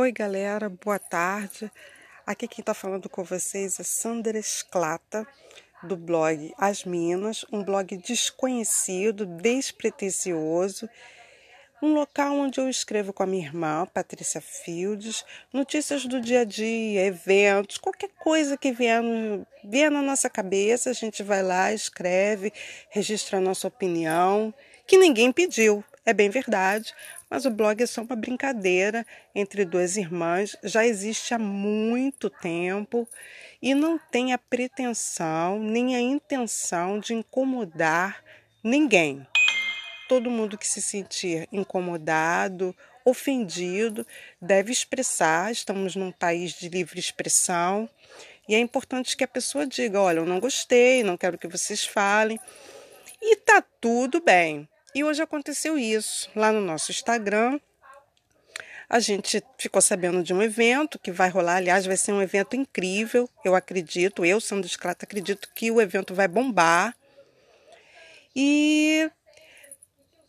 Oi, galera, boa tarde. Aqui quem está falando com vocês é Sandra Esclata, do blog As Minas, um blog desconhecido, despretensioso, um local onde eu escrevo com a minha irmã, Patrícia Fields, notícias do dia a dia, eventos, qualquer coisa que vier, no, vier na nossa cabeça, a gente vai lá, escreve, registra a nossa opinião, que ninguém pediu, é bem verdade, mas o blog é só uma brincadeira entre duas irmãs, já existe há muito tempo e não tem a pretensão nem a intenção de incomodar ninguém. Todo mundo que se sentir incomodado, ofendido, deve expressar. Estamos num país de livre expressão e é importante que a pessoa diga: olha, eu não gostei, não quero que vocês falem. E tá tudo bem. E hoje aconteceu isso lá no nosso Instagram. A gente ficou sabendo de um evento que vai rolar, aliás, vai ser um evento incrível. Eu acredito, eu, Sandra Esclata, acredito que o evento vai bombar. E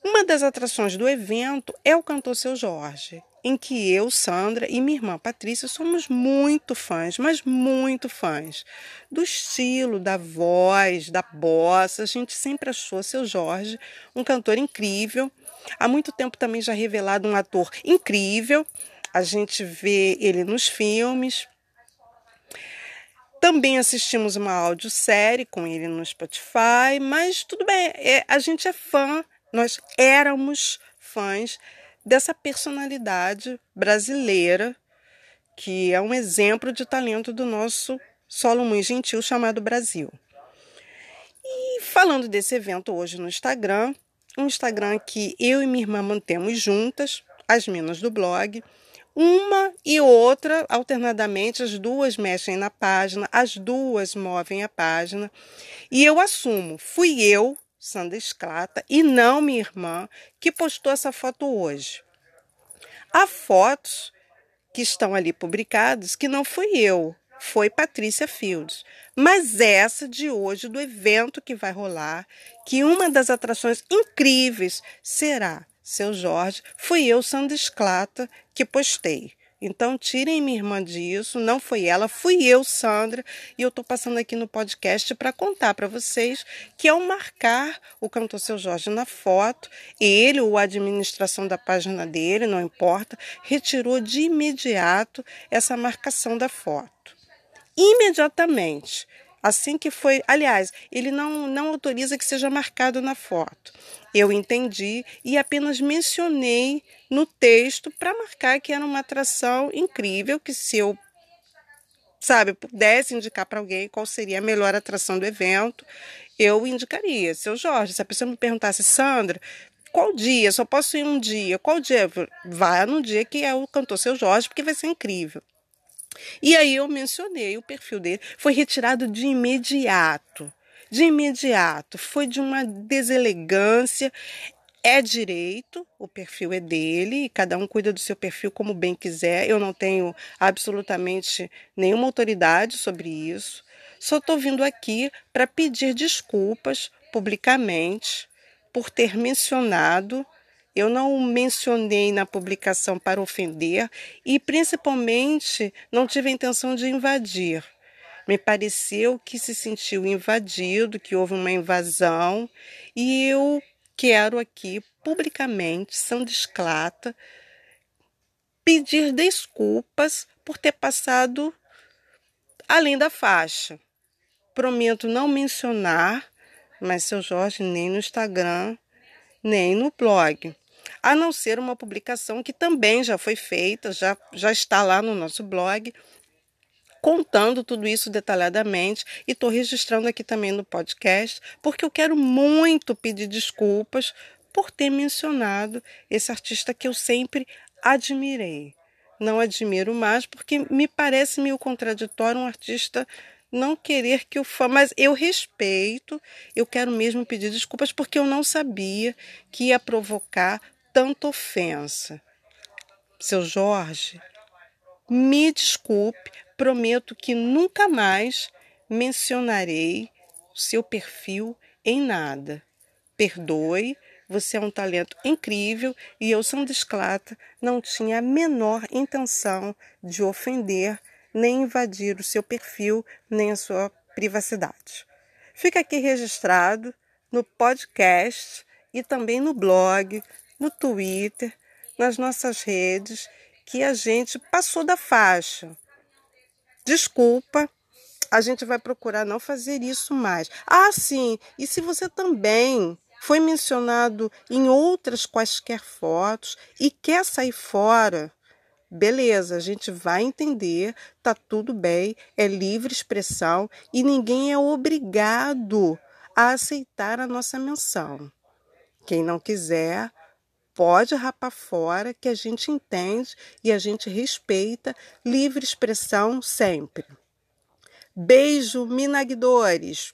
uma das atrações do evento é o cantor Seu Jorge em que eu, Sandra e minha irmã Patrícia somos muito fãs, mas muito fãs do estilo, da voz, da bossa. A gente sempre achou seu Jorge um cantor incrível. Há muito tempo também já revelado um ator incrível. A gente vê ele nos filmes. Também assistimos uma audiosérie com ele no Spotify, mas tudo bem, é, a gente é fã, nós éramos fãs dessa personalidade brasileira, que é um exemplo de talento do nosso solo muito gentil chamado Brasil. E falando desse evento hoje no Instagram, um Instagram que eu e minha irmã mantemos juntas, as minas do blog, uma e outra, alternadamente, as duas mexem na página, as duas movem a página. E eu assumo, fui eu Sandra Esclata, e não minha irmã, que postou essa foto hoje. Há fotos que estão ali publicadas que não fui eu, foi Patrícia Fields. Mas essa de hoje, do evento que vai rolar, que uma das atrações incríveis será seu Jorge, fui eu, Sandra Esclata, que postei. Então, tirem minha irmã disso, não foi ela, fui eu, Sandra, e eu estou passando aqui no podcast para contar para vocês que ao marcar o cantor Seu Jorge na foto, ele ou a administração da página dele, não importa, retirou de imediato essa marcação da foto. Imediatamente. Assim que foi, aliás, ele não, não autoriza que seja marcado na foto. Eu entendi e apenas mencionei no texto para marcar que era uma atração incrível, que se eu sabe, pudesse indicar para alguém qual seria a melhor atração do evento, eu indicaria. Seu Jorge, se a pessoa me perguntasse, Sandra, qual dia? Só posso ir um dia. Qual dia? Vá no dia que é o cantor Seu Jorge, porque vai ser incrível. E aí eu mencionei o perfil dele, foi retirado de imediato. De imediato, foi de uma deselegância. É direito, o perfil é dele, e cada um cuida do seu perfil como bem quiser. Eu não tenho absolutamente nenhuma autoridade sobre isso. Só estou vindo aqui para pedir desculpas publicamente por ter mencionado eu não mencionei na publicação para ofender e, principalmente, não tive a intenção de invadir. Me pareceu que se sentiu invadido, que houve uma invasão, e eu quero aqui, publicamente, São Desclata, pedir desculpas por ter passado além da faixa. Prometo não mencionar, mas seu Jorge nem no Instagram, nem no blog a não ser uma publicação que também já foi feita, já, já está lá no nosso blog, contando tudo isso detalhadamente e estou registrando aqui também no podcast, porque eu quero muito pedir desculpas por ter mencionado esse artista que eu sempre admirei. Não admiro mais porque me parece meio contraditório um artista não querer que o fã, mas eu respeito, eu quero mesmo pedir desculpas porque eu não sabia que ia provocar tanta ofensa. Seu Jorge, me desculpe, prometo que nunca mais mencionarei o seu perfil em nada. Perdoe, Você é um talento incrível e eu, sendo esclata, não tinha a menor intenção de ofender nem invadir o seu perfil, nem a sua privacidade. Fica aqui registrado no podcast e também no blog, no Twitter, nas nossas redes, que a gente passou da faixa. Desculpa, a gente vai procurar não fazer isso mais. Ah, sim, e se você também foi mencionado em outras quaisquer fotos e quer sair fora, beleza, a gente vai entender, tá tudo bem, é livre expressão e ninguém é obrigado a aceitar a nossa menção. Quem não quiser, pode rapar fora, que a gente entende e a gente respeita livre expressão sempre. Beijo, minagdores!